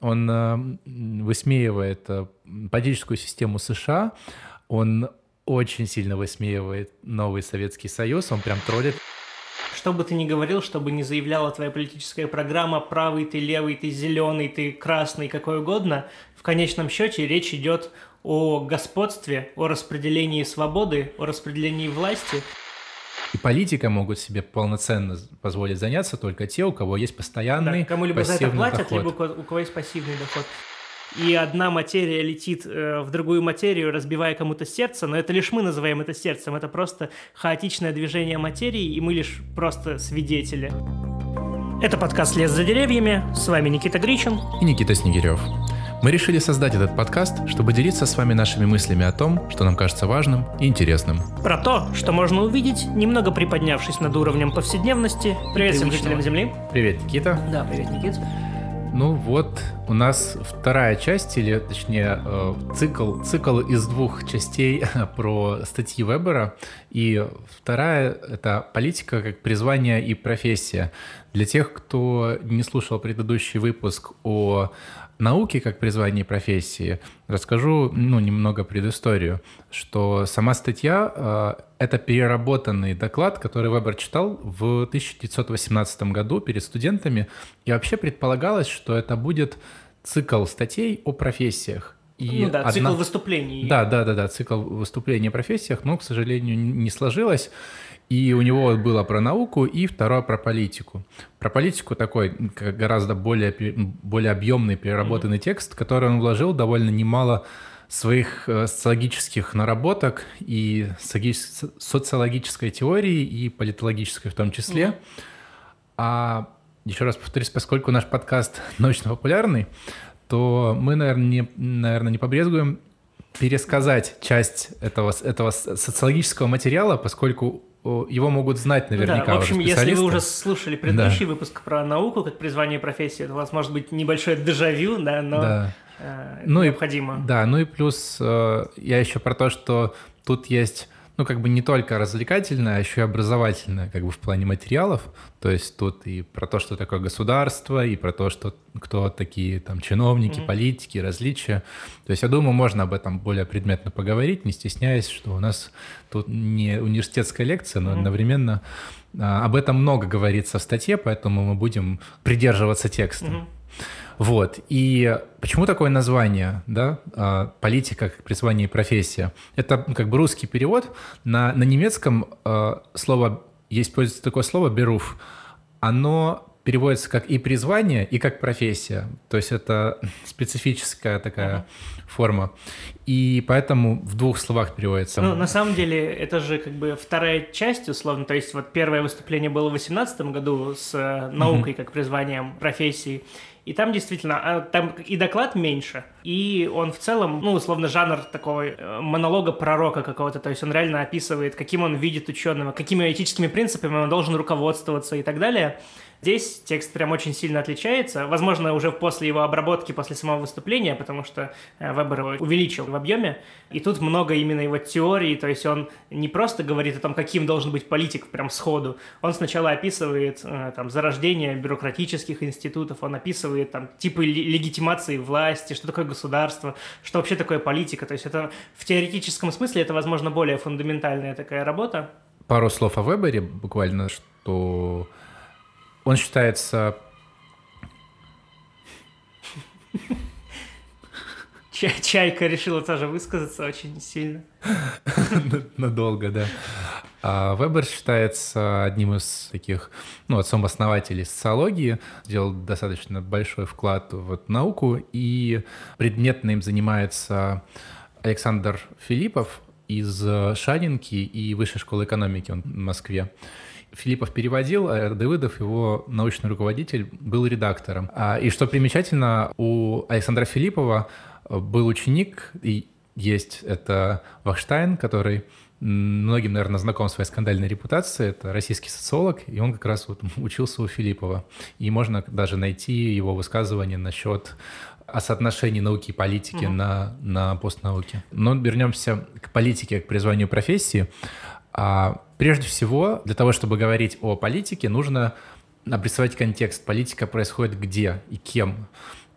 Он э, высмеивает э, политическую систему США, он очень сильно высмеивает новый Советский Союз, он прям троллит. Что бы ты ни говорил, что бы ни заявляла твоя политическая программа, правый ты, левый ты, зеленый ты, красный, какой угодно, в конечном счете речь идет о господстве, о распределении свободы, о распределении власти. И политика могут себе полноценно позволить заняться только те, у кого есть постоянный да, кому либо за это платят, доход. либо у кого есть пассивный доход. И одна материя летит э, в другую материю, разбивая кому-то сердце, но это лишь мы называем это сердцем, это просто хаотичное движение материи, и мы лишь просто свидетели. Это подкаст «Лес за деревьями», с вами Никита Гричин и Никита Снегирев. Мы решили создать этот подкаст, чтобы делиться с вами нашими мыслями о том, что нам кажется важным и интересным. Про то, что можно увидеть, немного приподнявшись над уровнем повседневности. Привет всем жителям Земли. Привет, Никита. Да, привет, Никита. Ну вот, у нас вторая часть, или точнее э, цикл, цикл из двух частей про статьи Вебера. И вторая — это политика как призвание и профессия. Для тех, кто не слушал предыдущий выпуск о науки как призвание профессии, расскажу ну, немного предысторию, что сама статья э, — это переработанный доклад, который Вебер читал в 1918 году перед студентами, и вообще предполагалось, что это будет цикл статей о профессиях. И ну да, одна... цикл выступлений. Да, да, да, да, цикл выступлений о профессиях, но, к сожалению, не сложилось. И у него было про науку и второе про политику. Про политику такой гораздо более, более объемный, переработанный mm-hmm. текст, который он вложил довольно немало своих э, социологических наработок и социологической теории, и политологической в том числе. Mm-hmm. А еще раз повторюсь, поскольку наш подкаст научно-популярный, то мы, наверное, не, наверное, не побрезгуем пересказать часть этого, этого социологического материала, поскольку его могут знать наверняка. Да, в общем, если вы уже слушали предыдущий да. выпуск про науку как призвание профессии, то у вас может быть небольшое дежавю, да, но да. Э, ну необходимо. И, да, ну и плюс э, я еще про то, что тут есть ну, как бы не только развлекательное, а еще и образовательное, как бы в плане материалов. То есть тут и про то, что такое государство, и про то, что кто такие там чиновники, mm-hmm. политики, различия. То есть я думаю, можно об этом более предметно поговорить, не стесняясь, что у нас тут не университетская лекция, но mm-hmm. одновременно а, об этом много говорится в статье, поэтому мы будем придерживаться текста. Mm-hmm. Вот. И почему такое название, да, а, политика как призвание и профессия? Это как бы русский перевод. На, на немецком а, слово, есть используется такое слово «беруф». Оно переводится как и призвание, и как профессия. То есть это специфическая такая uh-huh. форма. И поэтому в двух словах переводится. Ну, на самом деле, это же как бы вторая часть, условно. То есть вот первое выступление было в 2018 году с э, наукой uh-huh. как призванием профессии. И там действительно, а, там и доклад меньше, и он в целом, ну, условно, жанр такого э, монолога пророка какого-то, то есть он реально описывает, каким он видит ученого, какими этическими принципами он должен руководствоваться и так далее. Здесь текст прям очень сильно отличается. Возможно, уже после его обработки, после самого выступления, потому что э, Вебер его увеличил в объеме. И тут много именно его теории, то есть он не просто говорит о том, каким должен быть политик прям сходу. Он сначала описывает э, там зарождение бюрократических институтов, он описывает там типы легитимации власти, что такое государство, что вообще такое политика. То есть это в теоретическом смысле это, возможно, более фундаментальная такая работа. Пару слов о Вебере буквально, что он считается... Чайка решила тоже высказаться очень сильно. Надолго, да. А Вебер считается одним из таких, ну, отцом-основателей социологии, сделал достаточно большой вклад в науку, и предметно им занимается Александр Филиппов из Шанинки и Высшей школы экономики он в Москве. Филиппов переводил, а Давыдов, его научный руководитель, был редактором. А, и что примечательно, у Александра Филиппова был ученик, и есть это Вахштайн, который многим, наверное, знаком своей скандальной репутацией. Это российский социолог, и он как раз вот учился у Филиппова. И можно даже найти его высказывание насчет о соотношении науки и политики угу. на, на постнауке. Но вернемся к политике, к призванию профессии. А прежде всего, для того, чтобы говорить о политике, нужно обрисовать контекст. Политика происходит где и кем.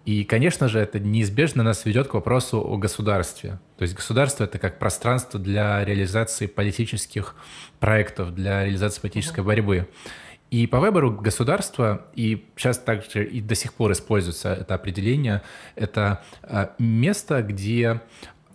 И, конечно же, это неизбежно нас ведет к вопросу о государстве. То есть государство — это как пространство для реализации политических проектов, для реализации политической борьбы. И по выбору государства, и сейчас также и до сих пор используется это определение, это а, место, где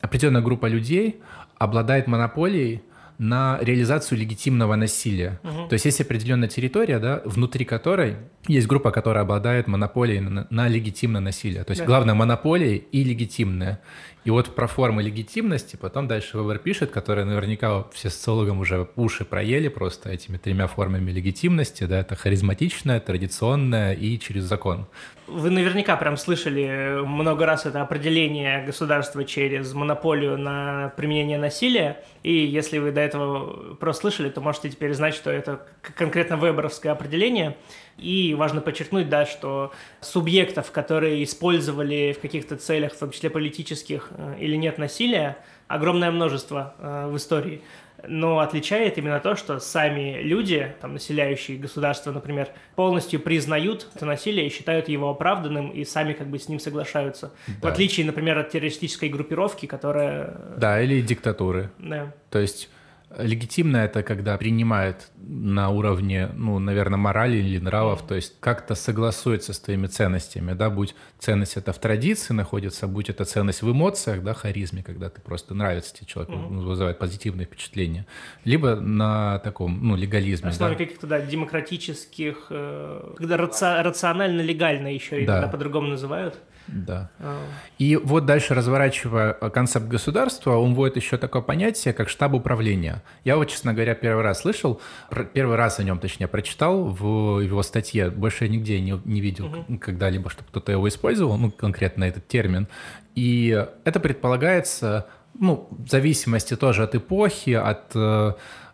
определенная группа людей обладает монополией на реализацию легитимного насилия. Угу. То есть есть определенная территория, да, внутри которой есть группа, которая обладает монополией на, на легитимное насилие. То есть да. главное монополия и легитимное. И вот про формы легитимности потом дальше Вебер пишет, которые наверняка все социологам уже уши проели просто этими тремя формами легитимности. Да, это харизматичная, традиционная и через закон. Вы наверняка прям слышали много раз это определение государства через монополию на применение насилия. И если вы до этого просто слышали, то можете теперь знать, что это конкретно веберовское определение. И важно подчеркнуть, да, что субъектов, которые использовали в каких-то целях, в том числе политических э, или нет насилия, огромное множество э, в истории. Но отличает именно то, что сами люди, там, населяющие государство, например, полностью признают это насилие и считают его оправданным и сами как бы с ним соглашаются. Да. В отличие, например, от террористической группировки, которая... Да, или диктатуры. Да. То есть Легитимно это когда принимает на уровне, ну, наверное, морали или нравов, то есть как-то согласуется с твоими ценностями, да, будь ценность это в традиции находится, будь это ценность в эмоциях, да, харизме, когда ты просто нравится тебе человек, mm-hmm. вызывает позитивные впечатления, либо на таком, ну, легализме. Основе да. каких-то, да, демократических, э, когда раци- рационально-легально еще да. иногда по-другому называют. Да. И вот дальше, разворачивая концепт государства, он вводит еще такое понятие, как штаб управления. Я вот, честно говоря, первый раз слышал, первый раз о нем, точнее, прочитал в его статье, больше я нигде не, не видел угу. когда-либо, чтобы кто-то его использовал, ну, конкретно этот термин. И это предполагается, ну, в зависимости тоже от эпохи, от э,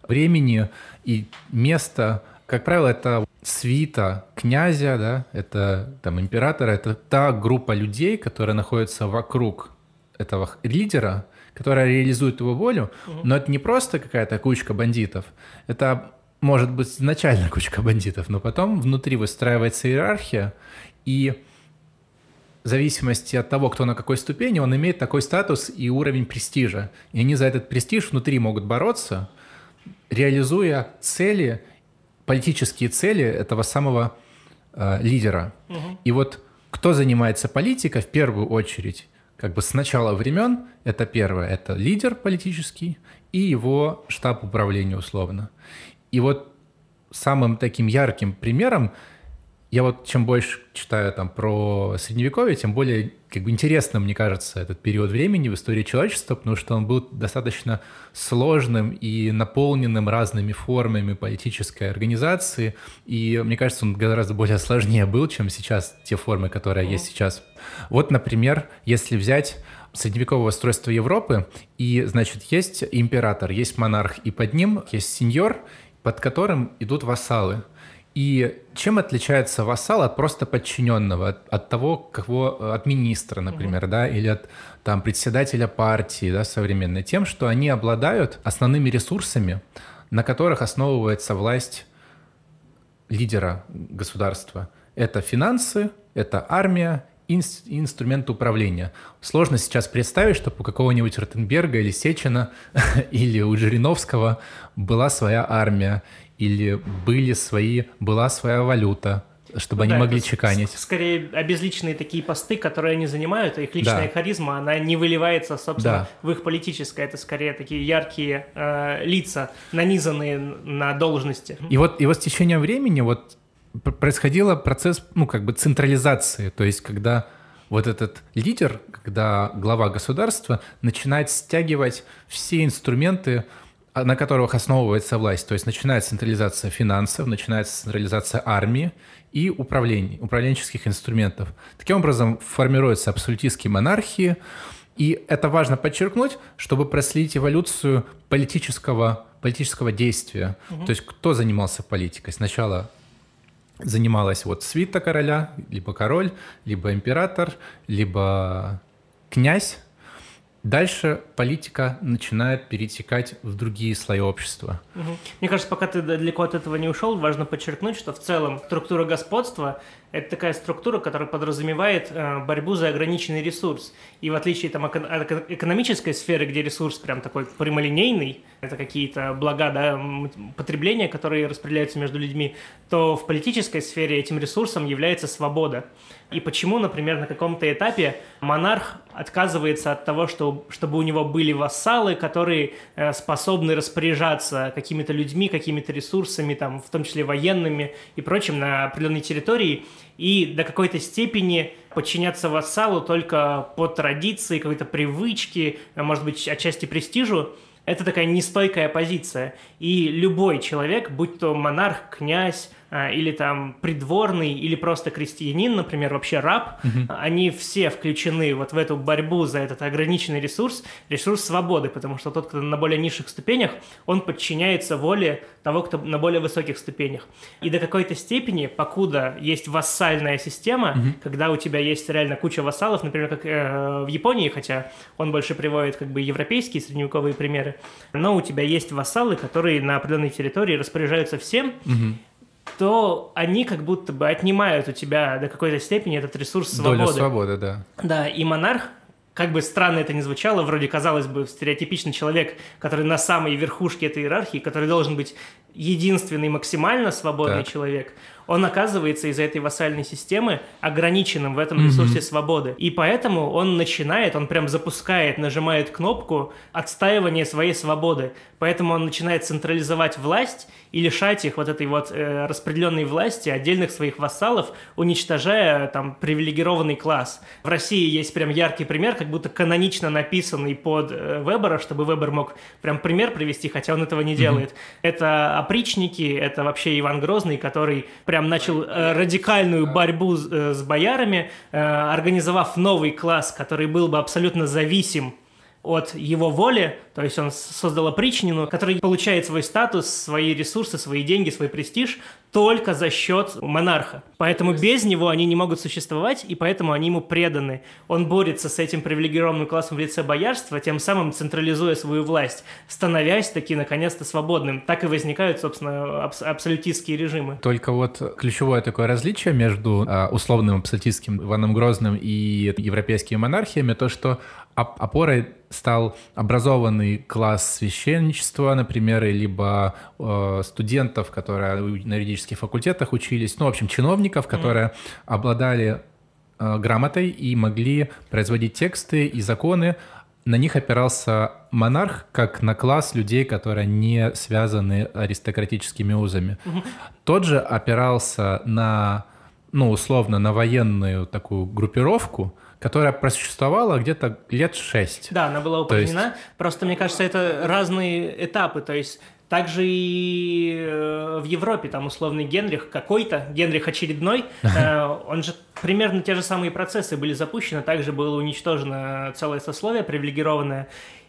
времени и места, как правило, это свита князя, да, это там императора, это та группа людей, которая находится вокруг этого лидера, которая реализует его волю, угу. но это не просто какая-то кучка бандитов, это может быть изначально кучка бандитов, но потом внутри выстраивается иерархия, и в зависимости от того, кто на какой ступени, он имеет такой статус и уровень престижа. И они за этот престиж внутри могут бороться, реализуя цели политические цели этого самого э, лидера. Угу. И вот кто занимается политикой в первую очередь, как бы с начала времен, это первое, это лидер политический и его штаб управления условно. И вот самым таким ярким примером я вот чем больше читаю там про средневековье, тем более как бы интересно, мне кажется, этот период времени в истории человечества, потому что он был достаточно сложным и наполненным разными формами политической организации, и мне кажется, он гораздо более сложнее был, чем сейчас те формы, которые mm-hmm. есть сейчас. Вот, например, если взять средневековое устройство Европы, и, значит, есть император, есть монарх, и под ним есть сеньор, под которым идут вассалы. И чем отличается вассал от просто подчиненного, от, от того, кого, от министра, например, угу. да, или от там председателя партии, да, современной, тем, что они обладают основными ресурсами, на которых основывается власть лидера государства. Это финансы, это армия и инструмент управления. Сложно сейчас представить, чтобы у какого-нибудь Ротенберга или Сечина или у Жириновского была своя армия или были свои, была своя валюта, чтобы ну, они да, могли чеканить. Скорее, обезличенные такие посты, которые они занимают, их личная да. харизма, она не выливается, собственно, да. в их политическое. Это скорее такие яркие э, лица, нанизанные на должности. И вот, и вот с течением времени вот происходил процесс, ну, как бы централизации, то есть когда вот этот лидер, когда глава государства начинает стягивать все инструменты а, на которых основывается власть. То есть начинается централизация финансов, начинается централизация армии и управления, управленческих инструментов. Таким образом формируются абсолютистские монархии, и это важно подчеркнуть, чтобы проследить эволюцию политического, политического действия. Угу. То есть кто занимался политикой? Сначала занималась вот свита короля, либо король, либо император, либо князь, Дальше политика начинает перетекать в другие слои общества. Угу. Мне кажется, пока ты далеко от этого не ушел, важно подчеркнуть, что в целом структура господства – это такая структура, которая подразумевает э, борьбу за ограниченный ресурс. И в отличие там, от экономической сферы, где ресурс прям такой прямолинейный, это какие-то блага да, потребления, которые распределяются между людьми, то в политической сфере этим ресурсом является свобода. И почему, например, на каком-то этапе монарх отказывается от того, что, чтобы у него были вассалы, которые э, способны распоряжаться какими-то людьми, какими-то ресурсами, там, в том числе военными и прочим на определенной территории, и до какой-то степени подчиняться вассалу только по традиции, какой-то привычке, может быть, отчасти престижу, это такая нестойкая позиция. И любой человек, будь то монарх, князь, или там придворный, или просто крестьянин, например, вообще раб, угу. они все включены вот в эту борьбу за этот ограниченный ресурс, ресурс свободы, потому что тот, кто на более низших ступенях, он подчиняется воле того, кто на более высоких ступенях. И до какой-то степени, покуда есть вассальная система, угу. когда у тебя есть реально куча вассалов, например, как э, в Японии, хотя он больше приводит как бы европейские средневековые примеры, но у тебя есть вассалы, которые на определенной территории распоряжаются всем, угу то они как будто бы отнимают у тебя до какой-то степени этот ресурс свободы. Доля свободы, да. Да, и монарх, как бы странно это ни звучало, вроде казалось бы стереотипичный человек, который на самой верхушке этой иерархии, который должен быть единственный максимально свободный так. человек, он оказывается из-за этой вассальной системы ограниченным в этом ресурсе mm-hmm. свободы. И поэтому он начинает, он прям запускает, нажимает кнопку отстаивания своей свободы. Поэтому он начинает централизовать власть и лишать их вот этой вот э, распределенной власти, отдельных своих вассалов, уничтожая там привилегированный класс. В России есть прям яркий пример, как будто канонично написанный под э, Вебера, чтобы Вебер мог прям пример привести, хотя он этого не делает. Mm-hmm. Это опричники, это вообще Иван Грозный, который прям начал э, радикальную борьбу с, э, боярами, э, организовав новый класс, который был бы абсолютно зависим от его воли, то есть он создал опричнину, который получает свой статус, свои ресурсы, свои деньги, свой престиж только за счет монарха. Поэтому без него они не могут существовать, и поэтому они ему преданы. Он борется с этим привилегированным классом в лице боярства, тем самым централизуя свою власть, становясь таки наконец-то свободным. Так и возникают, собственно, абс- абсолютистские режимы. Только вот ключевое такое различие между э, условным абсолютистским Иваном Грозным и европейскими монархиями, то, что опорой стал образованный класс священничества, например, либо э, студентов, которые на юридических факультетах учились, ну, в общем, чиновников, которые mm. обладали э, грамотой и могли производить тексты и законы. На них опирался монарх как на класс людей, которые не связаны аристократическими узами. Mm-hmm. Тот же опирался на, ну, условно, на военную такую группировку, которая просуществовала где-то лет шесть. Да, она была упразднена. Есть... Просто, мне кажется, это разные этапы. То есть также и э, в Европе, там условный Генрих какой-то, Генрих очередной, э, он же примерно те же самые процессы были запущены, также было уничтожено целое сословие привилегированное.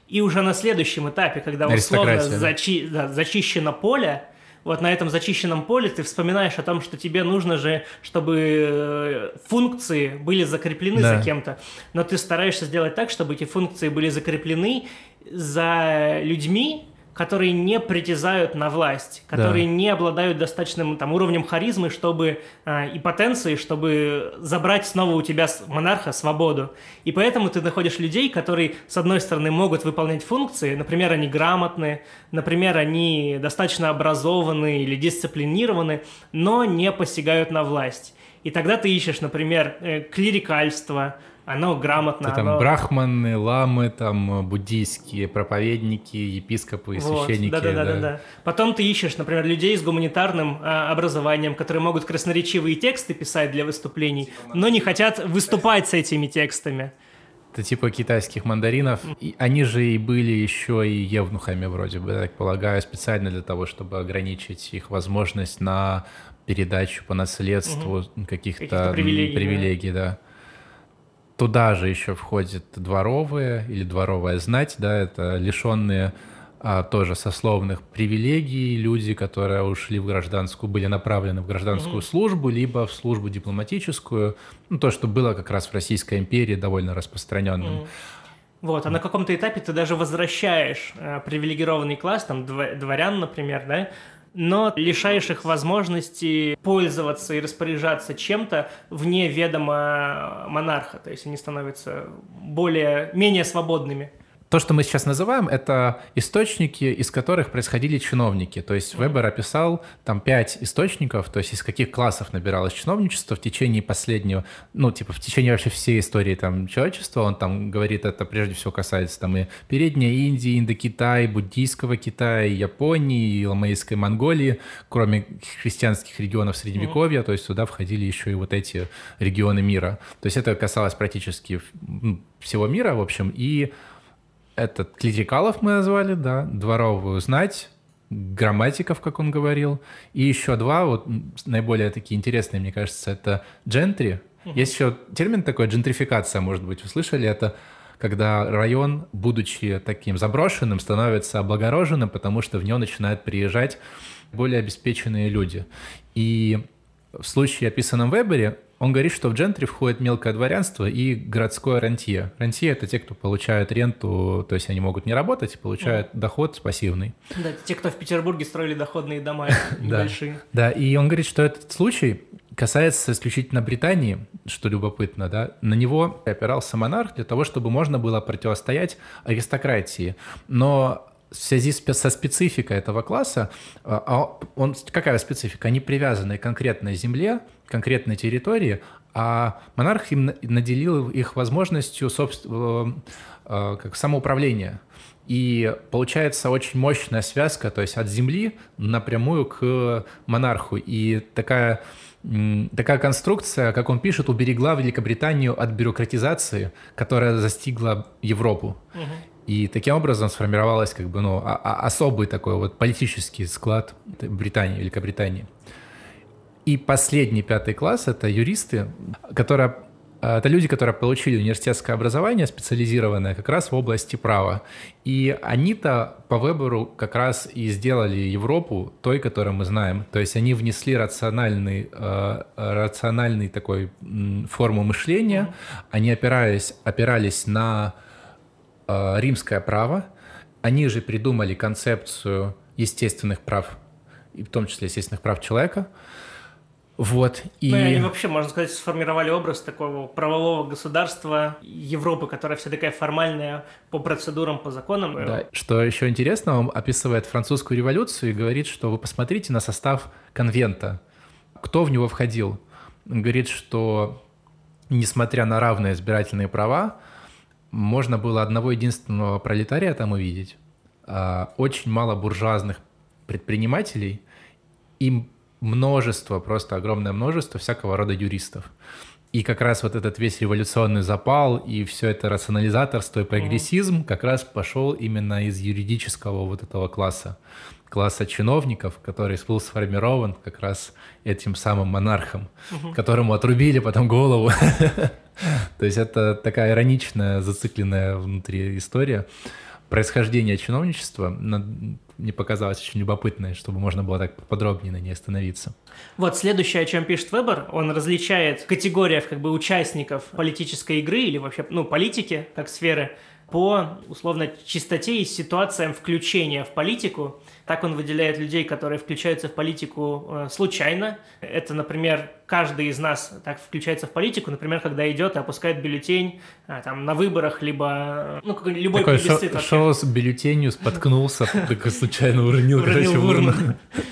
И уже на следующем этапе, когда условно зачи- да, зачищено поле, вот на этом зачищенном поле ты вспоминаешь о том, что тебе нужно же, чтобы э, функции были закреплены да. за кем-то, но ты стараешься сделать так, чтобы эти функции были закреплены за людьми, которые не притязают на власть, которые да. не обладают достаточным там, уровнем харизмы чтобы, э, и потенции, чтобы забрать снова у тебя монарха свободу. И поэтому ты находишь людей, которые, с одной стороны, могут выполнять функции, например, они грамотные, например, они достаточно образованы или дисциплинированы, но не посягают на власть. И тогда ты ищешь, например, э, клирикальство, оно грамотно. Это, там оно... брахманы, ламы, там буддийские проповедники, епископы, вот, священники. Да, да, да, да, да. Потом ты ищешь, например, людей с гуманитарным а, образованием, которые могут красноречивые тексты писать для выступлений, но не хотят выступать с этими текстами. Это типа китайских мандаринов. И они же и были еще и евнухами вроде бы, я так полагаю, специально для того, чтобы ограничить их возможность на передачу по наследству угу. каких-то привилегий, привилегий да. да. Туда же еще входят дворовые или дворовая знать, да, это лишенные а, тоже сословных привилегий люди, которые ушли в гражданскую, были направлены в гражданскую mm-hmm. службу, либо в службу дипломатическую, ну, то, что было как раз в Российской империи довольно распространенным. Mm-hmm. Вот, а на каком-то этапе ты даже возвращаешь э, привилегированный класс, там, дворян, например, да, но лишаешь их возможности пользоваться и распоряжаться чем-то вне ведома монарха. То есть они становятся более, менее свободными. То, что мы сейчас называем, это источники, из которых происходили чиновники. То есть Вебер описал там пять источников, то есть из каких классов набиралось чиновничество в течение последнего, ну, типа в течение вообще всей истории там человечества. Он там говорит, это прежде всего касается там и Передней Индии, Индокитай, буддийского Китая, Японии, Ламейской Монголии, кроме христианских регионов Средневековья, то есть туда входили еще и вот эти регионы мира. То есть это касалось практически всего мира, в общем, и этот клерикалов мы назвали, да, дворовую знать, грамматиков, как он говорил, и еще два, вот наиболее такие интересные, мне кажется, это джентри. Есть еще термин такой, джентрификация, может быть, вы слышали, это когда район, будучи таким заброшенным, становится облагороженным, потому что в него начинают приезжать более обеспеченные люди. И в случае, описанном в Вебере, он говорит, что в джентри входит мелкое дворянство и городское рантье. Рантье — это те, кто получают ренту, то есть они могут не работать и получают mm. доход пассивный. Да, те, кто в Петербурге строили доходные дома небольшие. Да, и он говорит, что этот случай касается исключительно Британии, что любопытно, да, на него опирался монарх для того, чтобы можно было противостоять аристократии. Но в связи со спецификой этого класса, а, а он, какая специфика? Они привязаны к конкретной земле, конкретной территории, а монарх им наделил их возможностью собственно, э, э, как самоуправления. И получается очень мощная связка, то есть от земли напрямую к монарху. И такая, такая конструкция, как он пишет, уберегла Великобританию от бюрократизации, которая застигла Европу. Угу. И таким образом сформировалась как бы, ну, особый такой вот политический склад Британии, Великобритании. И последний пятый класс — это юристы, которые э, это люди, которые получили университетское образование, специализированное как раз в области права. И они-то по выбору как раз и сделали Европу той, которую мы знаем. То есть они внесли рациональный, э, рациональный такой форму мышления, они опирались, опирались на Э, римское право, они же придумали концепцию естественных прав, и в том числе естественных прав человека. Вот, и... Ну, и они вообще, можно сказать, сформировали образ такого правового государства Европы, которая вся такая формальная по процедурам, по законам. Да. Что еще интересно, он описывает французскую революцию и говорит, что вы посмотрите на состав конвента. Кто в него входил? Он говорит, что несмотря на равные избирательные права, можно было одного единственного пролетария там увидеть, а, очень мало буржуазных предпринимателей и множество, просто огромное множество всякого рода юристов. И как раз вот этот весь революционный запал и все это рационализаторство и прогрессизм mm-hmm. как раз пошел именно из юридического вот этого класса, класса чиновников, который был сформирован как раз этим самым монархом, mm-hmm. которому отрубили потом голову. То есть это такая ироничная, зацикленная внутри история. Происхождение чиновничества мне показалось очень любопытное, чтобы можно было так подробнее на ней остановиться. Вот следующее, о чем пишет Вебер, он различает в категориях как бы участников политической игры или вообще, ну, политики как сферы по, условно, чистоте и ситуациям включения в политику. Так он выделяет людей, которые включаются в политику э, случайно. Это, например, каждый из нас так включается в политику, например, когда идет и опускает бюллетень а, там, на выборах, либо ну, любой Такой плебисцит. Шо, шоу с бюллетенью споткнулся, только случайно уронил, короче, в урну.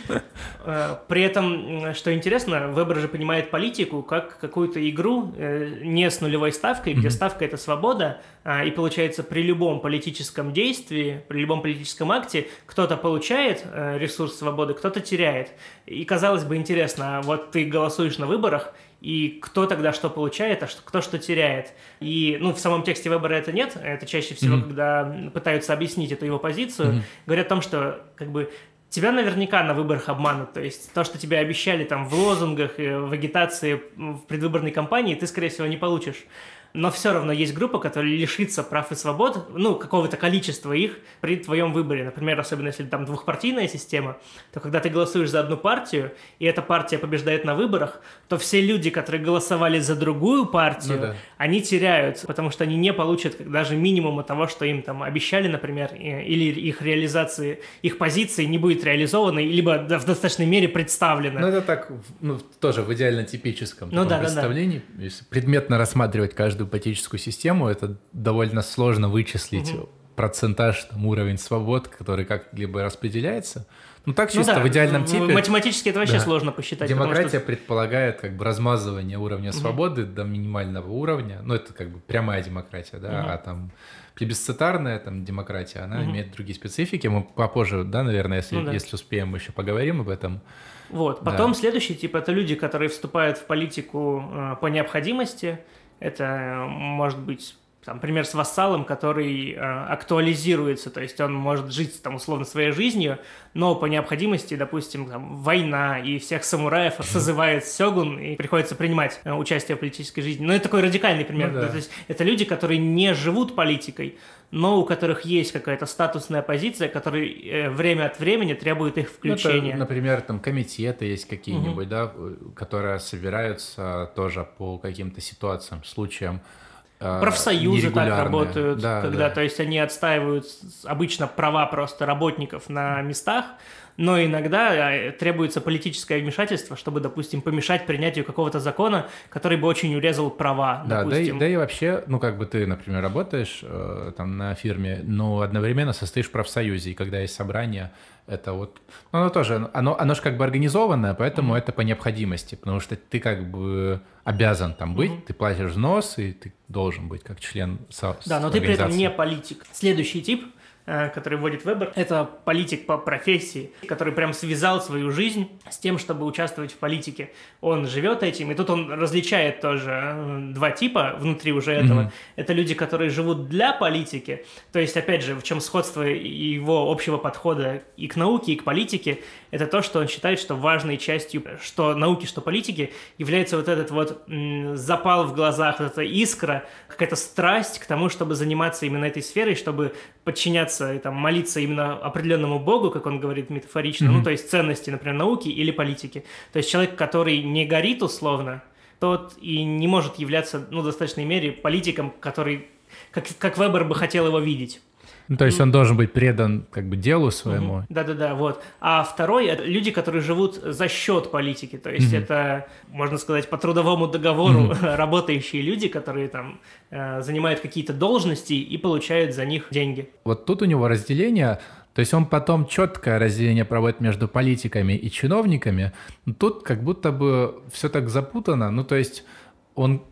Э, при этом, что интересно, Вебер же понимает политику как какую-то игру э, не с нулевой ставкой, где ставка – это свобода, а, и получается при любом политическом действии, при любом политическом акте кто-то получает э, ресурс свободы, кто-то теряет. И казалось бы интересно, вот ты голосуешь на выборах, и кто тогда что получает, а что, кто что теряет. И, ну, в самом тексте выбора это нет, это чаще всего, mm-hmm. когда пытаются объяснить эту его позицию, mm-hmm. говорят о том, что, как бы, тебя наверняка на выборах обманут. То есть то, что тебе обещали там в лозунгах, в агитации, в предвыборной кампании, ты, скорее всего, не получишь. Но все равно есть группа, которая лишится прав и свобод, ну, какого-то количества их при твоем выборе. Например, особенно если там двухпартийная система, то когда ты голосуешь за одну партию, и эта партия побеждает на выборах, то все люди, которые голосовали за другую партию, ну, да. они теряют, потому что они не получат даже минимума того, что им там обещали, например, или их реализации, их позиции не будет реализована, либо в достаточной мере представлена. Ну, это так, ну, тоже в идеально типическом ну, да, представлении. Да, да. Если предметно рассматривать каждую политическую систему, это довольно сложно вычислить угу. процентаж, там, уровень свобод, который как-либо распределяется. Ну так ну чисто ну, да. в идеальном типе. Математически это вообще да. сложно посчитать. Демократия что... предполагает как бы размазывание уровня угу. свободы до минимального уровня. Ну это как бы прямая демократия, да, угу. а там плебисцитарная там демократия, она угу. имеет другие специфики. Мы попозже, да, наверное, если, ну, да. если успеем, еще поговорим об этом. Вот. Потом да. следующий тип это люди, которые вступают в политику э, по необходимости. Это может быть там, пример с вассалом, который э, актуализируется, то есть он может жить там условно своей жизнью, но по необходимости, допустим, там, война и всех самураев созывает сёгун и приходится принимать э, участие в политической жизни. Но это такой радикальный пример. Ну, да. То есть это люди, которые не живут политикой, но у которых есть какая-то статусная позиция, которая э, время от времени требует их включения. Ну, это, например, там комитеты есть какие-нибудь, угу. да, которые собираются тоже по каким-то ситуациям, случаям. Э, Профсоюзы так работают, да, когда, да. то есть они отстаивают обычно права просто работников на местах, но иногда э, требуется политическое вмешательство, чтобы, допустим, помешать принятию какого-то закона, который бы очень урезал права. Да, да, и, да и вообще, ну как бы ты, например, работаешь э, там на фирме, но одновременно состоишь в профсоюзе, и когда есть собрание, это вот, ну, оно тоже, оно, оно же как бы организованное, поэтому mm-hmm. это по необходимости, потому что ты как бы обязан там быть, mm-hmm. ты платишь взнос, и ты должен быть как член со- Да, но ты при этом не политик. Следующий тип – который вводит Вебер, это политик по профессии, который прям связал свою жизнь с тем, чтобы участвовать в политике. Он живет этим, и тут он различает тоже э, два типа внутри уже этого. Mm-hmm. Это люди, которые живут для политики, то есть, опять же, в чем сходство его общего подхода и к науке, и к политике, это то, что он считает, что важной частью, что науки, что политики, является вот этот вот м, запал в глазах, вот эта искра, какая-то страсть к тому, чтобы заниматься именно этой сферой, чтобы подчиняться и там молиться именно определенному богу, как он говорит метафорично, mm-hmm. ну то есть ценности, например, науки или политики. То есть человек, который не горит условно, тот и не может являться, ну, в достаточной мере политиком, который, как, как Вебер бы хотел его видеть. Ну, то есть он должен быть предан как бы делу своему. Да-да-да, вот. А второй — это люди, которые живут за счет политики. То есть mm-hmm. это, можно сказать, по трудовому договору mm-hmm. работающие люди, которые там э, занимают какие-то должности и получают за них деньги. Вот тут у него разделение то есть он потом четкое разделение проводит между политиками и чиновниками. Тут как будто бы все так запутано. Ну, то есть он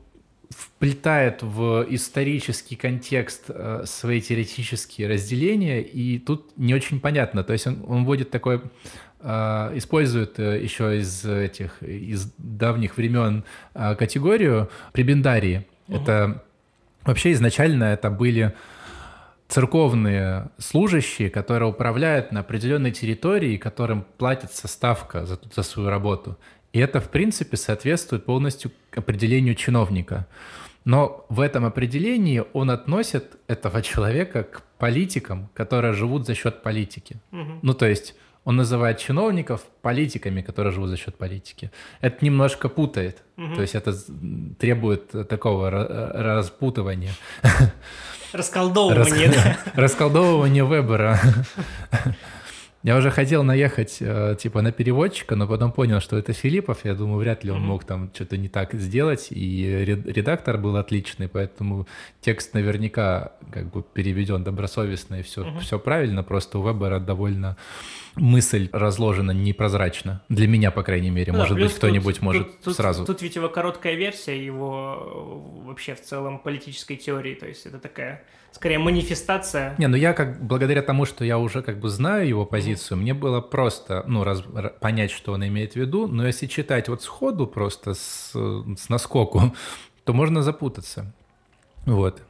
вплетает в исторический контекст э, свои теоретические разделения, и тут не очень понятно. То есть он, он вводит такой, э, использует э, еще из этих, из давних времен категорию прибендарии. Угу. Это вообще изначально это были церковные служащие, которые управляют на определенной территории, которым платится ставка за, за свою работу. И это, в принципе, соответствует полностью определению чиновника. Но в этом определении он относит этого человека к политикам, которые живут за счет политики. Угу. Ну, то есть он называет чиновников политиками, которые живут за счет политики. Это немножко путает. Угу. То есть это требует такого распутывания. Расколдовывания? Расколдовывания Вебера. Я уже хотел наехать, э, типа, на переводчика, но потом понял, что это Филиппов. Я думаю, вряд ли он mm-hmm. мог там что-то не так сделать. И редактор был отличный, поэтому текст наверняка как бы переведен добросовестно и все, mm-hmm. все правильно. Просто у Вебера довольно мысль разложена непрозрачно. Для меня, по крайней мере. Ну, может быть, кто-нибудь тут, может тут, сразу. Тут, тут ведь его короткая версия его вообще в целом политической теории. То есть это такая скорее манифестация. Не, ну я как благодаря тому, что я уже как бы знаю его позицию, mm-hmm. мне было просто ну раз, понять, что он имеет в виду. Но если читать вот сходу просто с, с наскоку, то можно запутаться. Вот.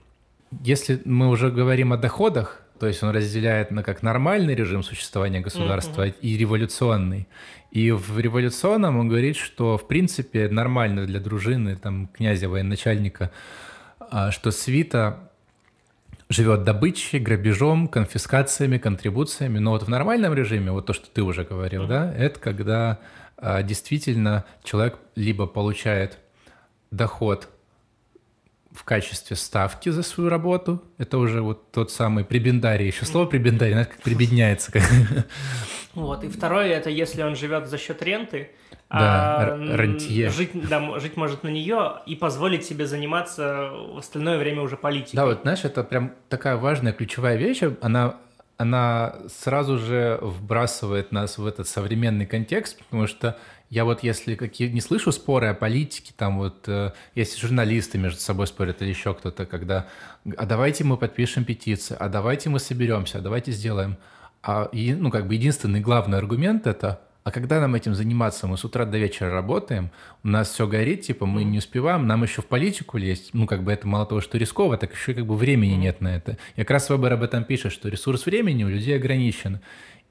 Если мы уже говорим о доходах, то есть он разделяет на как нормальный режим существования государства mm-hmm. и революционный. И в революционном он говорит, что в принципе нормально для дружины, там, князя, военачальника а, что свита живет добычей, грабежом, конфискациями, контрибуциями. Но вот в нормальном режиме, вот то, что ты уже говорил, да, это когда а, действительно человек либо получает доход в качестве ставки за свою работу. Это уже вот тот самый прибендарий. Еще слово прибендарий, знаешь, как прибедняется. Вот. И второе, это если он живет за счет ренты, да, а рентье. Жить, да, жить может на нее и позволить себе заниматься в остальное время уже политикой. Да, вот знаешь, это прям такая важная ключевая вещь. Она она сразу же вбрасывает нас в этот современный контекст, потому что я вот если какие не слышу споры о политике, там вот э, если журналисты между собой спорят или еще кто-то, когда а давайте мы подпишем петицию, а давайте мы соберемся, а давайте сделаем. А, и, ну, как бы единственный главный аргумент это а когда нам этим заниматься? Мы с утра до вечера работаем, у нас все горит, типа мы не успеваем, нам еще в политику лезть. Ну, как бы это мало того, что рисково, так еще как бы времени нет на это. И как раз Вебер об этом пишет, что ресурс времени у людей ограничен.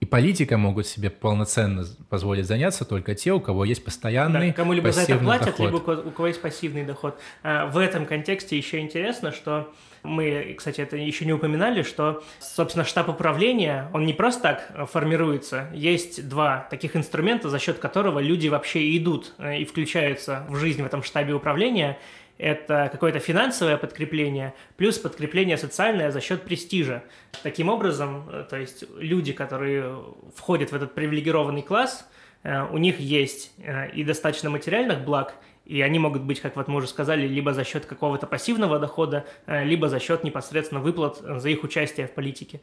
И политика могут себе полноценно позволить заняться только те, у кого есть постоянный да, кому либо за это платят, доход. либо у кого есть пассивный доход. А, в этом контексте еще интересно, что мы, кстати, это еще не упоминали, что, собственно, штаб управления, он не просто так формируется. Есть два таких инструмента, за счет которого люди вообще идут э, и включаются в жизнь в этом штабе управления – это какое-то финансовое подкрепление, плюс подкрепление социальное за счет престижа. Таким образом, э, то есть люди, которые входят в этот привилегированный класс, э, у них есть э, и достаточно материальных благ, и они могут быть, как вот мы уже сказали, либо за счет какого-то пассивного дохода, э, либо за счет непосредственно выплат за их участие в политике.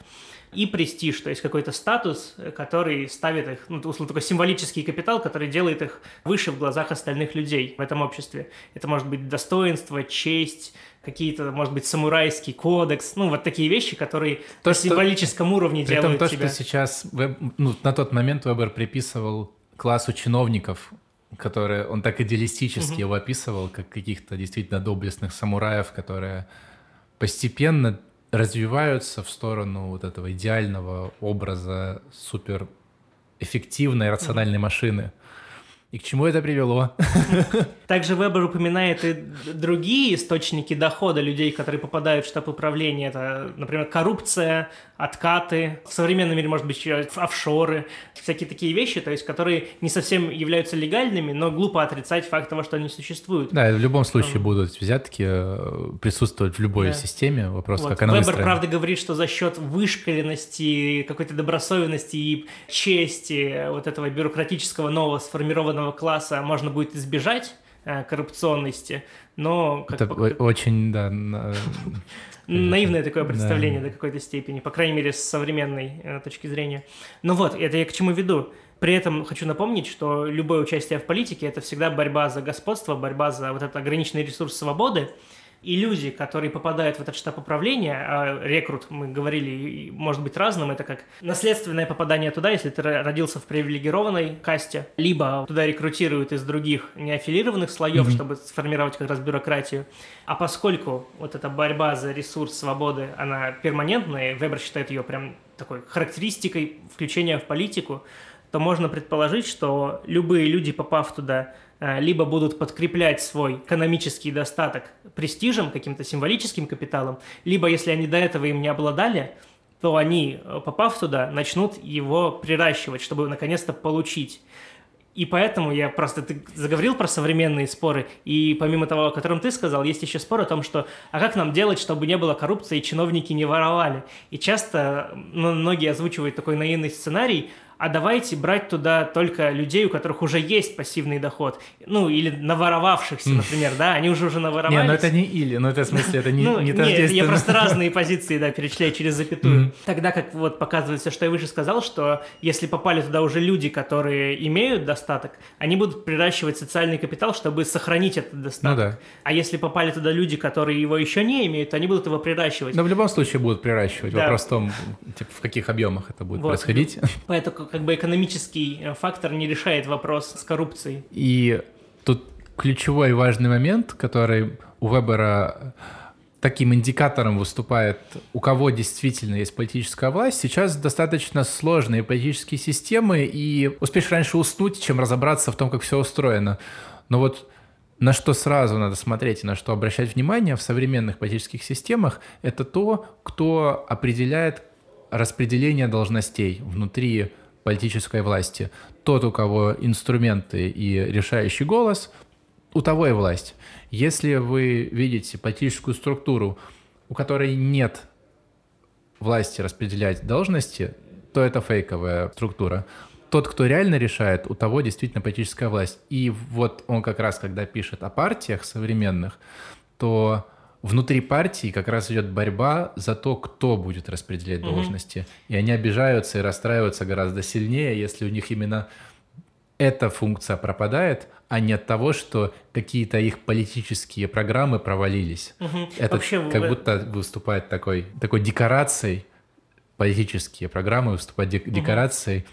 И престиж, то есть какой-то статус, который ставит их, ну, условно, такой символический капитал, который делает их выше в глазах остальных людей в этом обществе. Это может быть достоинство, честь, какие-то, может быть, самурайский кодекс, ну, вот такие вещи, которые то, на символическом уровне делают то, тебя. что сейчас, ну, на тот момент Вебер приписывал классу чиновников, которые он так идеалистически угу. его описывал, как каких-то действительно доблестных самураев, которые постепенно развиваются в сторону вот этого идеального образа супер эффективной рациональной машины. И к чему это привело? Также Вебер упоминает и другие источники дохода людей, которые попадают в штаб управления. Это, например, коррупция, откаты. В современном мире, может быть, офшоры. Всякие такие вещи, то есть, которые не совсем являются легальными, но глупо отрицать факт того, что они существуют. Да, в любом случае um, будут взятки э, присутствовать в любой да. системе. Вопрос, вот. как она Вебер, выстроена. правда, говорит, что за счет вышкаленности, какой-то добросовестности и чести вот этого бюрократического нового сформированного класса можно будет избежать Э, коррупционности, но... Как Это по... очень, да... Наивное такое представление да. до какой-то степени, по крайней мере, с современной э, точки зрения. Ну вот, это я к чему веду. При этом хочу напомнить, что любое участие в политике – это всегда борьба за господство, борьба за вот этот ограниченный ресурс свободы, и люди, которые попадают в этот штаб управления, а рекрут, мы говорили, может быть разным, это как наследственное попадание туда, если ты родился в привилегированной касте, либо туда рекрутируют из других неаффилированных слоев, mm-hmm. чтобы сформировать как раз бюрократию. А поскольку вот эта борьба за ресурс свободы, она перманентная, Вебер считает ее прям такой характеристикой включения в политику, то можно предположить, что любые люди, попав туда, либо будут подкреплять свой экономический достаток престижем, каким-то символическим капиталом, либо если они до этого им не обладали, то они, э, попав туда, начнут его приращивать, чтобы наконец-то получить. И поэтому я просто ты заговорил про современные споры, и помимо того, о котором ты сказал, есть еще спор о том, что а как нам делать, чтобы не было коррупции и чиновники не воровали. И часто ну, многие озвучивают такой наивный сценарий, а давайте брать туда только людей, у которых уже есть пассивный доход. Ну, или наворовавшихся, например, да, они уже уже наворовались. Не, ну это не или, ну это в смысле, это не, ну, не Нет, я просто разные позиции, да, перечисляю через запятую. Тогда как вот показывается, что я выше сказал, что если попали туда уже люди, которые имеют достаток, они будут приращивать социальный капитал, чтобы сохранить этот достаток. Ну да. А если попали туда люди, которые его еще не имеют, то они будут его приращивать. Но в любом случае будут приращивать. Да. Вопрос в том, типа, в каких объемах это будет вот. происходить. Поэтому как бы экономический э, фактор не решает вопрос с коррупцией. И тут ключевой важный момент, который у Вебера таким индикатором выступает, у кого действительно есть политическая власть. Сейчас достаточно сложные политические системы, и успеешь раньше уснуть, чем разобраться в том, как все устроено. Но вот на что сразу надо смотреть и на что обращать внимание в современных политических системах, это то, кто определяет распределение должностей внутри политической власти. Тот, у кого инструменты и решающий голос, у того и власть. Если вы видите политическую структуру, у которой нет власти распределять должности, то это фейковая структура. Тот, кто реально решает, у того действительно политическая власть. И вот он как раз, когда пишет о партиях современных, то внутри партии как раз идет борьба за то, кто будет распределять должности. И они обижаются и расстраиваются гораздо сильнее, если у них именно эта функция пропадает, а не от того, что какие-то их политические программы провалились. Угу. Это Вообще, как вы... будто выступает такой, такой декорацией, политические программы выступают дек- угу. декорацией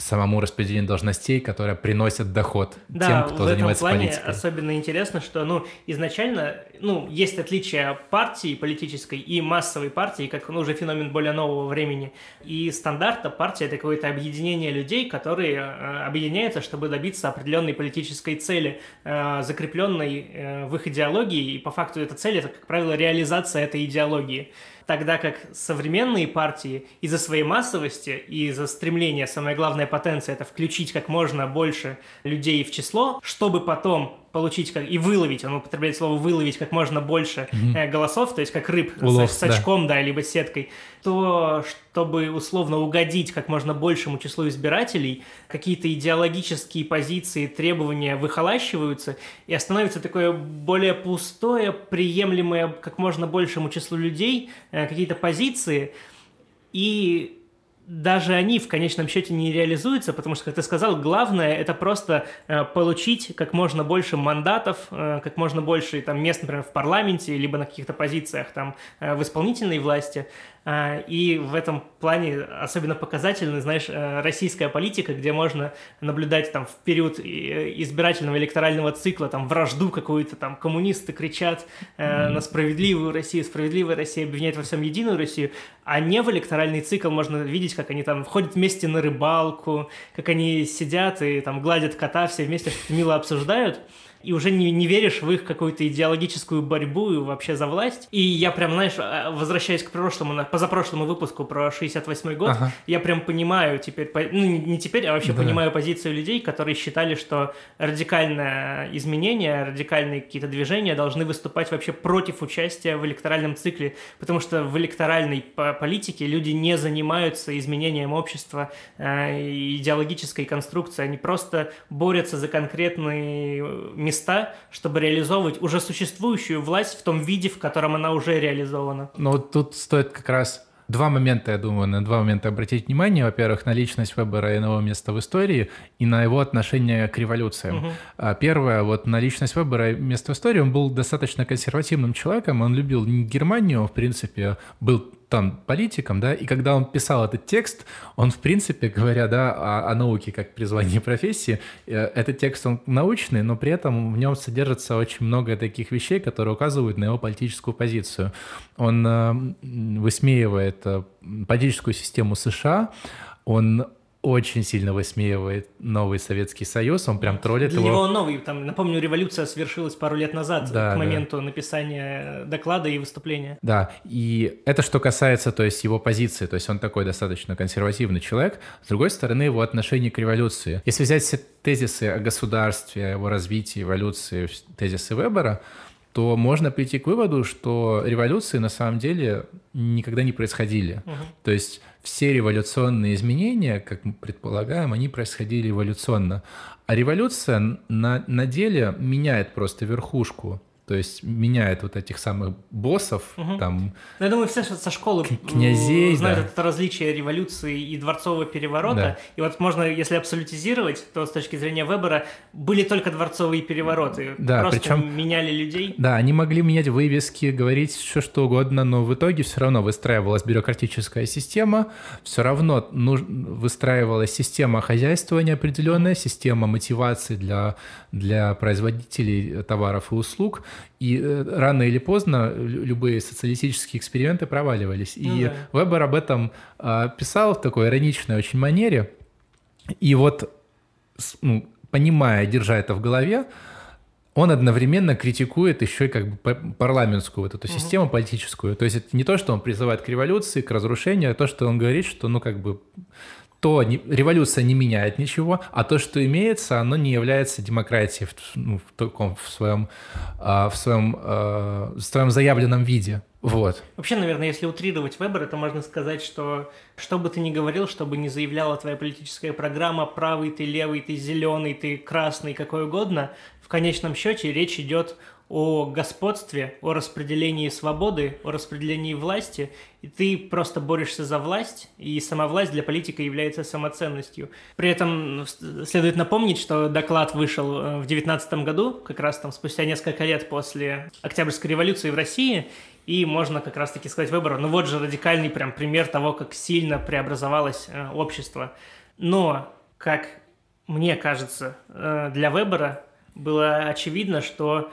самому распределению должностей, которые приносят доход да, тем, кто в занимается этом плане политикой. особенно интересно, что ну, изначально ну, есть отличие партии политической и массовой партии, как ну, уже феномен более нового времени. И стандарта партия – это какое-то объединение людей, которые э, объединяются, чтобы добиться определенной политической цели, э, закрепленной э, в их идеологии, и по факту эта цель – это, как правило, реализация этой идеологии тогда как современные партии из-за своей массовости и из-за стремления, самая главная потенция, это включить как можно больше людей в число, чтобы потом получить как, и выловить, он употребляет слово выловить как можно больше mm-hmm. э, голосов, то есть как рыб Улов, с, с очком, да. да, либо сеткой, то чтобы условно угодить как можно большему числу избирателей, какие-то идеологические позиции, требования выхолащиваются, и становится такое более пустое, приемлемое как можно большему числу людей, э, какие-то позиции, и даже они в конечном счете не реализуются, потому что, как ты сказал, главное это просто э, получить как можно больше мандатов, э, как можно больше там, мест, например, в парламенте, либо на каких-то позициях там, э, в исполнительной власти. Э, и в этом плане особенно показательна, знаешь, э, российская политика, где можно наблюдать там в период э, избирательного электорального цикла там вражду какую-то, там коммунисты кричат э, на справедливую Россию, справедливая Россия обвиняет во всем единую Россию, а не в электоральный цикл можно видеть, как они там входят вместе на рыбалку, как они сидят и там гладят кота, все вместе что-то мило обсуждают и уже не, не веришь в их какую-то идеологическую борьбу и вообще за власть. И я прям, знаешь, а, возвращаясь к прошлому, на позапрошлому выпуску про 68-й год, ага. я прям понимаю теперь, ну не теперь, а вообще да. понимаю позицию людей, которые считали, что радикальное изменение, радикальные какие-то движения должны выступать вообще против участия в электоральном цикле, потому что в электоральной политике люди не занимаются изменением общества, э, идеологической конструкции, они просто борются за конкретные места, чтобы реализовывать уже существующую власть в том виде, в котором она уже реализована. Но вот тут стоит как раз два момента, я думаю, на два момента обратить внимание. Во-первых, на личность Вебера и на его место в истории, и на его отношение к революциям. Угу. Первое, вот на личность Вебера и место в истории, он был достаточно консервативным человеком, он любил Германию, в принципе, был там политиком, да, и когда он писал этот текст, он, в принципе, говоря, да, о, о науке как призвании профессии, э, этот текст, он научный, но при этом в нем содержится очень много таких вещей, которые указывают на его политическую позицию. Он э, высмеивает э, политическую систему США, он очень сильно высмеивает новый Советский Союз, он прям троллит Для его. него новый, там, напомню, революция свершилась пару лет назад, да, к моменту да. написания доклада и выступления. Да, и это что касается, то есть, его позиции, то есть он такой достаточно консервативный человек, с другой стороны, его отношение к революции. Если взять все тезисы о государстве, о его развитии, эволюции, тезисы Вебера, то можно прийти к выводу, что революции на самом деле никогда не происходили. Угу. То есть все революционные изменения, как мы предполагаем, они происходили эволюционно. А революция на, на деле меняет просто верхушку то есть меняет вот этих самых боссов, угу. там... Ну, я думаю, все со школы князей, знают да. это различие революции и дворцового переворота. Да. И вот можно, если абсолютизировать, то с точки зрения Вебера были только дворцовые перевороты. Да, Просто причем... меняли людей. Да, они могли менять вывески, говорить все что угодно, но в итоге все равно выстраивалась бюрократическая система, все равно нуж... выстраивалась система хозяйствования определенная, система мотивации для, для производителей товаров и услуг – и э, рано или поздно любые социалистические эксперименты проваливались. Ну, и да. Вебер об этом а, писал в такой ироничной очень манере. И вот, ну, понимая, держа это в голове, он одновременно критикует еще и как бы парламентскую вот эту угу. систему политическую. То есть это не то, что он призывает к революции, к разрушению, а то, что он говорит, что, ну, как бы то не, революция не меняет ничего, а то, что имеется, оно не является демократией в, ну, в таком в своем, а, в своем, а, в своем заявленном виде. Вот. Вообще, наверное, если утрировать выборы, то можно сказать, что что бы ты ни говорил, что бы ни заявляла твоя политическая программа, правый ты, левый ты, зеленый ты, красный, какой угодно, в конечном счете речь идет о господстве, о распределении свободы, о распределении власти, и ты просто борешься за власть, и сама власть для политика является самоценностью. При этом следует напомнить, что доклад вышел э, в 2019 году, как раз там спустя несколько лет после Октябрьской революции в России, и можно как раз-таки сказать выбору, ну вот же радикальный прям пример того, как сильно преобразовалось э, общество. Но, как мне кажется, э, для выбора было очевидно, что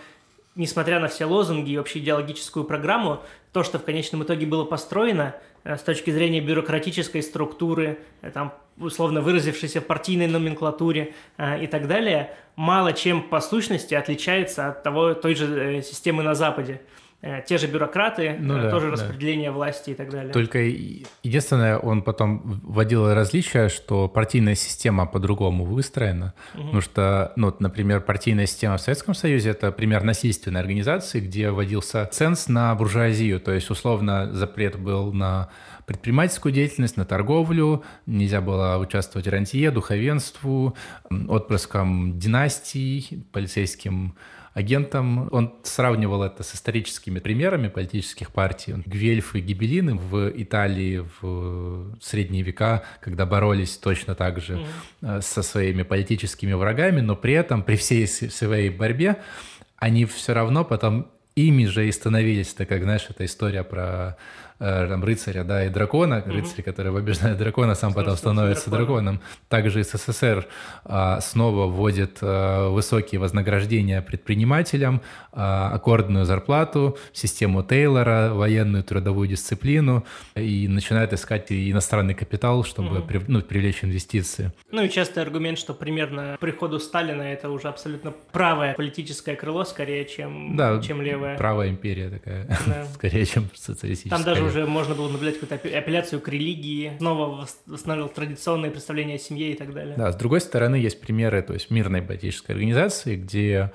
несмотря на все лозунги и вообще идеологическую программу, то, что в конечном итоге было построено э, с точки зрения бюрократической структуры, э, там, условно выразившейся в партийной номенклатуре э, и так далее, мало чем по сущности отличается от того, той же системы на Западе. Э, те же бюрократы, ну, э, да, тоже да. распределение власти и так далее. Только единственное, он потом вводил различие, что партийная система по-другому выстроена, угу. потому что, ну, например, партийная система в Советском Союзе — это пример насильственной организации, где вводился ценз на буржуазию, то есть, условно, запрет был на предпринимательскую деятельность, на торговлю, нельзя было участвовать в рантье, духовенству, отпрыскам династий, полицейским агентом. Он сравнивал это с историческими примерами политических партий. Гвельфы и Гибелины в Италии в средние века, когда боролись точно так же mm. со своими политическими врагами, но при этом, при всей своей борьбе, они все равно потом ими же и становились, так как, знаешь, эта история про Э, там, рыцаря, да, и дракона, угу. рыцарь, который побеждает дракона, сам потом становится драконом. драконом. Также СССР а, снова вводит а, высокие вознаграждения предпринимателям, а, аккордную зарплату, систему Тейлора, военную трудовую дисциплину и начинает искать иностранный капитал, чтобы угу. при, ну, привлечь инвестиции. Ну и частый аргумент, что примерно приходу Сталина это уже абсолютно правое политическое крыло, скорее, чем, да, чем левое. правая империя такая, да. скорее, чем социалистическая. Там даже уже можно было наблюдать какую-то апелляцию к религии, снова восстанавливал традиционные представления о семье и так далее. Да, с другой стороны, есть примеры, то есть мирной политической организации, где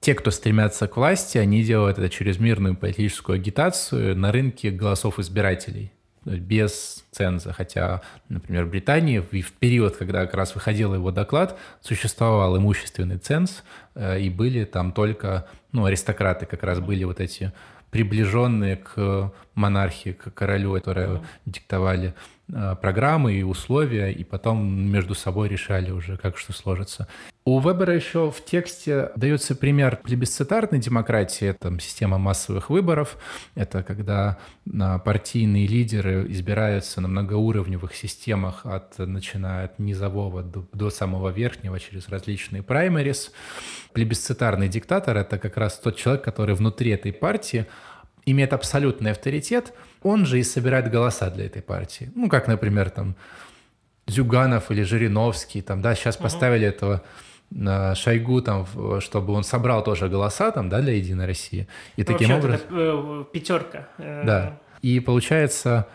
те, кто стремятся к власти, они делают это через мирную политическую агитацию на рынке голосов избирателей без ценза. Хотя, например, в Британии в период, когда как раз выходил его доклад, существовал имущественный ценз, э, и были там только ну, аристократы, как раз были вот эти приближенные к монархии, к королю, которые диктовали э, программы и условия, и потом между собой решали уже, как что сложится. У Вебера еще в тексте дается пример плебисцитарной демократии, это система массовых выборов, это когда э, партийные лидеры избираются на многоуровневых системах, от, начиная от низового до, до самого верхнего через различные праймерис. Плебисцитарный диктатор — это как раз тот человек, который внутри этой партии имеет абсолютный авторитет, он же и собирает голоса для этой партии. Ну, как, например, там, Зюганов или Жириновский, там, да, сейчас угу. поставили этого на Шойгу, там, чтобы он собрал тоже голоса там, да, для Единой России. И ну, таким образом... Это, э, пятерка. Э. Да. И получается,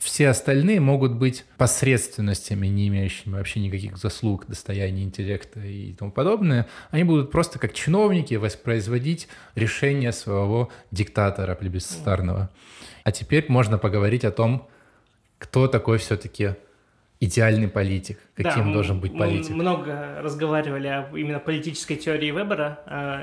все остальные могут быть посредственностями, не имеющими вообще никаких заслуг, достояния интеллекта и тому подобное. Они будут просто как чиновники воспроизводить решения своего диктатора плебисцитарного. А теперь можно поговорить о том, кто такой все-таки идеальный политик, каким да, должен быть политик. Мы много разговаривали о именно политической теории Вебера. А,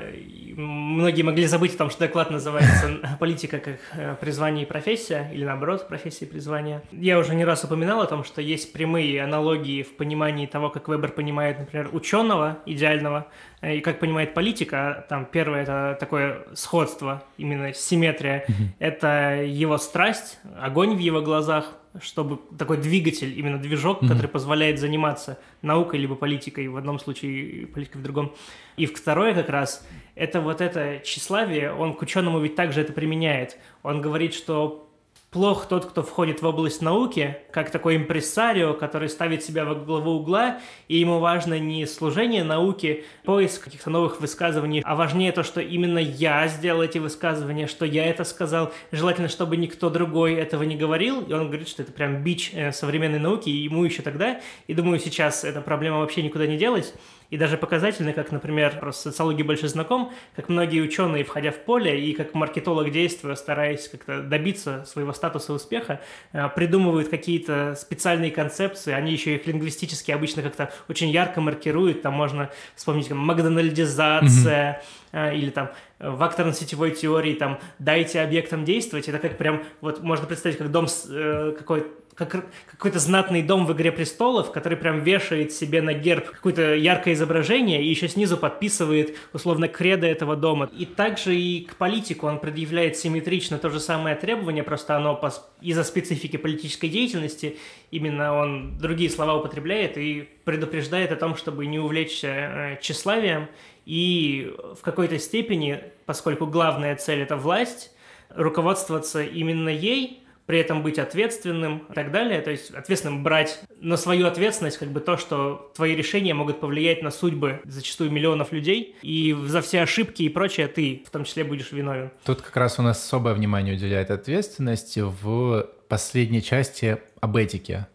многие могли забыть о том, что доклад называется «Политика как э, призвание и профессия», или наоборот, профессия и призвание. Я уже не раз упоминал о том, что есть прямые аналогии в понимании того, как Вебер понимает, например, ученого идеального, э, и как понимает политика. Там первое – это такое сходство, именно симметрия. Это его страсть, огонь в его глазах, чтобы такой двигатель, именно движок, mm-hmm. который позволяет заниматься наукой либо политикой, в одном случае политикой в другом. И второе как раз, это вот это тщеславие, он к ученому ведь также это применяет. Он говорит, что плох тот, кто входит в область науки, как такой импрессарио, который ставит себя во главу угла, и ему важно не служение науке, поиск каких-то новых высказываний, а важнее то, что именно я сделал эти высказывания, что я это сказал. Желательно, чтобы никто другой этого не говорил, и он говорит, что это прям бич э, современной науки, и ему еще тогда, и думаю, сейчас эта проблема вообще никуда не делась. И даже показательно, как, например, просто социологии больше знаком, как многие ученые, входя в поле, и как маркетолог действуя, стараясь как-то добиться своего статуса успеха, э, придумывают какие-то специальные концепции, они еще их лингвистически обычно как-то очень ярко маркируют, там можно вспомнить там, макдональдизация, mm-hmm. или там в акторно-сетевой теории там «дайте объектам действовать», это как прям, вот можно представить, как дом э, какой как какой-то знатный дом в «Игре престолов», который прям вешает себе на герб какое-то яркое изображение и еще снизу подписывает, условно, кредо этого дома. И также и к политику. Он предъявляет симметрично то же самое требование, просто оно из-за специфики политической деятельности, именно он другие слова употребляет и предупреждает о том, чтобы не увлечься э, тщеславием. И в какой-то степени, поскольку главная цель – это власть, руководствоваться именно ей – при этом быть ответственным и так далее. То есть ответственным брать на свою ответственность как бы то, что твои решения могут повлиять на судьбы зачастую миллионов людей, и за все ошибки и прочее ты в том числе будешь виновен. Тут как раз у нас особое внимание уделяет ответственности в последней части об этике.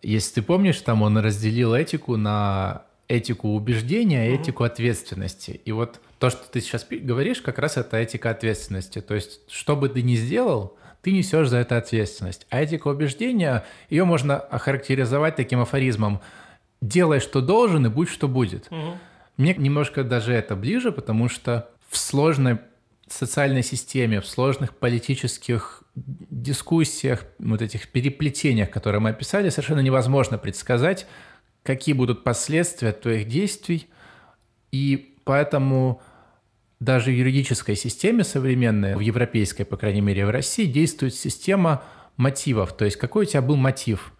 Если ты помнишь, там он разделил этику на этику убеждения и mm-hmm. этику ответственности. И вот то, что ты сейчас говоришь, как раз это этика ответственности. То есть, что бы ты ни сделал, ты несешь за это ответственность. А этика убеждения, ее можно охарактеризовать таким афоризмом «делай, что должен, и будь, что будет». Угу. Мне немножко даже это ближе, потому что в сложной социальной системе, в сложных политических дискуссиях, вот этих переплетениях, которые мы описали, совершенно невозможно предсказать, какие будут последствия твоих действий, и поэтому даже в юридической системе современной, в европейской, по крайней мере, в России, действует система мотивов. То есть какой у тебя был мотив?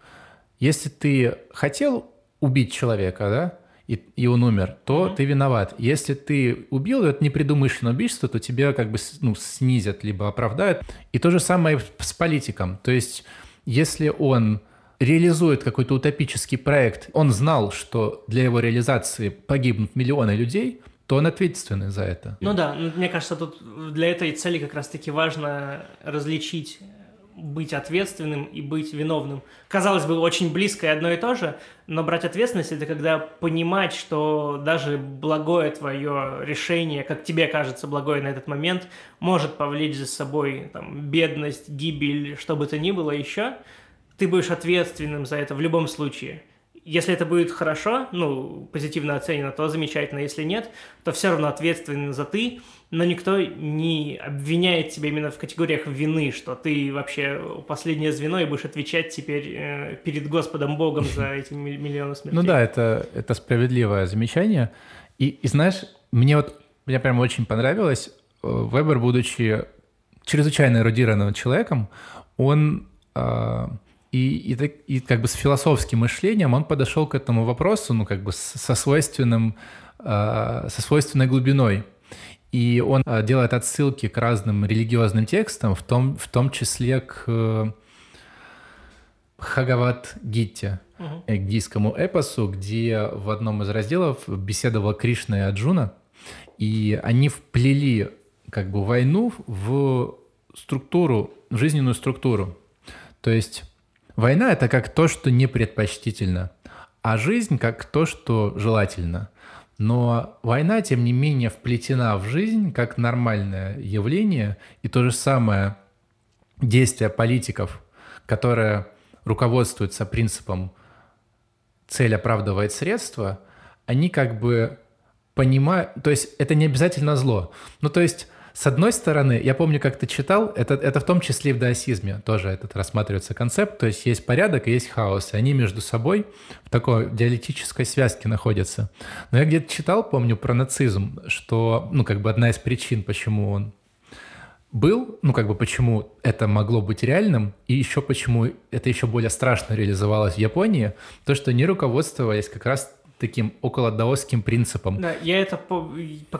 Если ты хотел убить человека, да, и, и он умер, то mm-hmm. ты виноват. Если ты убил, это непредумышленное убийство, то тебя как бы ну, снизят, либо оправдают. И то же самое с политиком. То есть если он реализует какой-то утопический проект, он знал, что для его реализации погибнут миллионы людей – то он ответственный за это. Ну да, мне кажется, тут для этой цели как раз-таки важно различить быть ответственным и быть виновным. Казалось бы, очень близко и одно и то же, но брать ответственность – это когда понимать, что даже благое твое решение, как тебе кажется благое на этот момент, может повлечь за собой там, бедность, гибель, что бы то ни было еще, ты будешь ответственным за это в любом случае – если это будет хорошо, ну, позитивно оценено, то замечательно. Если нет, то все равно ответственен за ты, но никто не обвиняет тебя именно в категориях вины, что ты вообще последнее звено и будешь отвечать теперь э, перед Господом Богом за эти миллионы смертей. Ну да, это, это справедливое замечание. И, и знаешь, мне вот, мне прям очень понравилось, э, Вебер, будучи чрезвычайно эрудированным человеком, он... Э, и, и, и как бы с философским мышлением он подошел к этому вопросу, ну, как бы со свойственным, э, со свойственной глубиной. И он э, делает отсылки к разным религиозным текстам, в том, в том числе к э, Хагават-гитте, угу. индийскому эпосу, где в одном из разделов беседовала Кришна и Аджуна, и они вплели как бы войну в структуру, в жизненную структуру. То есть Война — это как то, что не предпочтительно, а жизнь как то, что желательно. Но война, тем не менее, вплетена в жизнь как нормальное явление, и то же самое действие политиков, которое руководствуется принципом «цель оправдывает средства», они как бы понимают, то есть это не обязательно зло. Ну, то есть с одной стороны, я помню, как ты читал, это, это в том числе и в даосизме тоже этот рассматривается концепт, то есть есть порядок и есть хаос, и они между собой в такой диалектической связке находятся. Но я где-то читал, помню, про нацизм, что, ну, как бы одна из причин, почему он был, ну, как бы почему это могло быть реальным, и еще почему это еще более страшно реализовалось в Японии, то, что они руководствовались как раз таким около даосским принципам. Да, я это,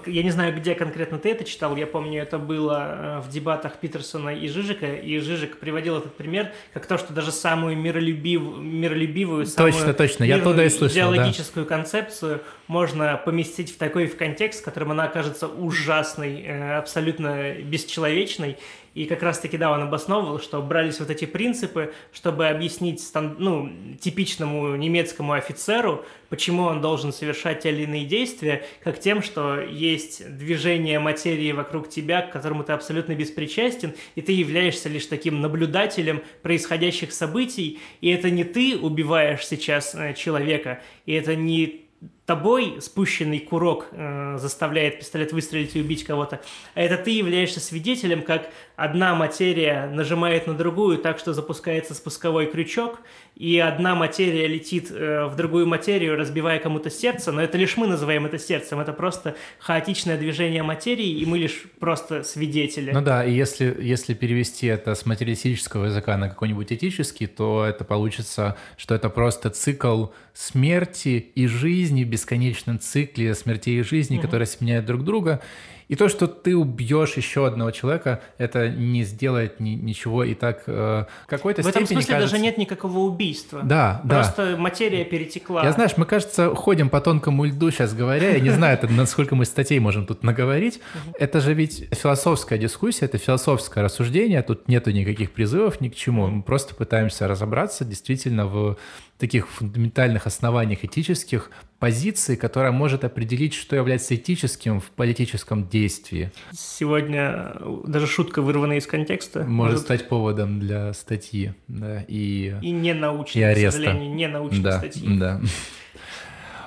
я не знаю, где конкретно ты это читал, я помню, это было э, в дебатах Питерсона и Жижика, и Жижик приводил этот пример, как то, что даже самую миролюбив, миролюбивую, самую точно, точно, я туда и слышал, идеологическую да. концепцию можно поместить в такой в контекст, в котором она окажется ужасной, э, абсолютно бесчеловечной, и как раз-таки, да, он обосновывал, что брались вот эти принципы, чтобы объяснить ну, типичному немецкому офицеру, почему он должен совершать те или иные действия, как тем, что есть движение материи вокруг тебя, к которому ты абсолютно беспричастен, и ты являешься лишь таким наблюдателем происходящих событий, и это не ты убиваешь сейчас э, человека, и это не тобой спущенный курок э, заставляет пистолет выстрелить и убить кого-то, а это ты являешься свидетелем, как одна материя нажимает на другую так, что запускается спусковой крючок, и одна материя летит э, в другую материю, разбивая кому-то сердце, но это лишь мы называем это сердцем, это просто хаотичное движение материи, и мы лишь просто свидетели. Ну да, и если, если перевести это с материалистического языка на какой-нибудь этический, то это получится, что это просто цикл смерти и жизни без бесконечном цикле смертей и жизни, mm-hmm. которые сменяют друг друга. И то, что ты убьешь еще одного человека, это не сделает ни, ничего и так э, какой-то В этом смысле кажется... даже нет никакого убийства. Да, Просто да. Материя перетекла. Я знаешь, мы, кажется, ходим по тонкому льду сейчас говоря. Я не знаю, насколько мы статей можем тут наговорить. Это же ведь философская дискуссия, это философское рассуждение. Тут нету никаких призывов ни к чему. Мы просто пытаемся разобраться действительно в таких фундаментальных основаниях этических позиций, которая может определить, что является этическим в политическом действии. Сегодня э, даже шутка, вырванная из контекста, может, может... стать поводом для статьи, да, и и не научной, и ареста. к сожалению, не научной да, статьи. Да.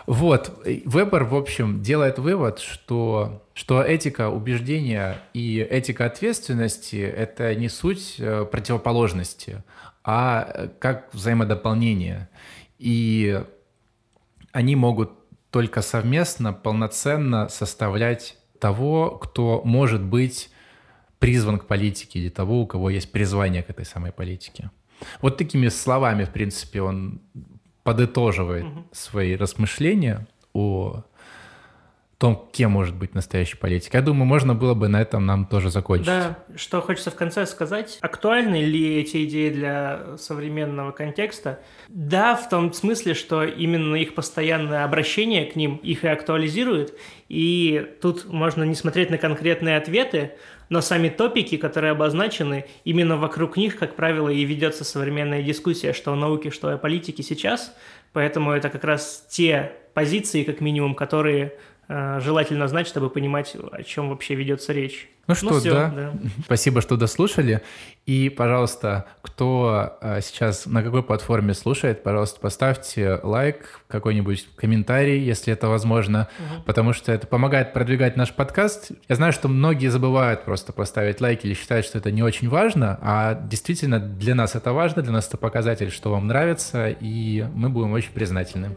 Вот, Вебер, в общем, делает вывод, что, что этика убеждения и этика ответственности — это не суть э, противоположности, а как взаимодополнение. И они могут только совместно, полноценно составлять того, кто может быть призван к политике, или того, у кого есть призвание к этой самой политике. Вот такими словами, в принципе, он подытоживает угу. свои размышления о том, кем может быть настоящий политик. Я думаю, можно было бы на этом нам тоже закончить. Да, что хочется в конце сказать. Актуальны ли эти идеи для современного контекста? Да, в том смысле, что именно их постоянное обращение к ним их и актуализирует. И тут можно не смотреть на конкретные ответы, но сами топики, которые обозначены, именно вокруг них, как правило, и ведется современная дискуссия, что о науке, что о политике сейчас. Поэтому это как раз те позиции, как минимум, которые желательно знать, чтобы понимать, о чем вообще ведется речь. Ну, ну что, все, да. да. Спасибо, что дослушали. И, пожалуйста, кто э, сейчас на какой платформе слушает, пожалуйста, поставьте лайк, какой-нибудь комментарий, если это возможно, угу. потому что это помогает продвигать наш подкаст. Я знаю, что многие забывают просто поставить лайк или считают, что это не очень важно, а действительно для нас это важно, для нас это показатель, что вам нравится, и мы будем очень признательны.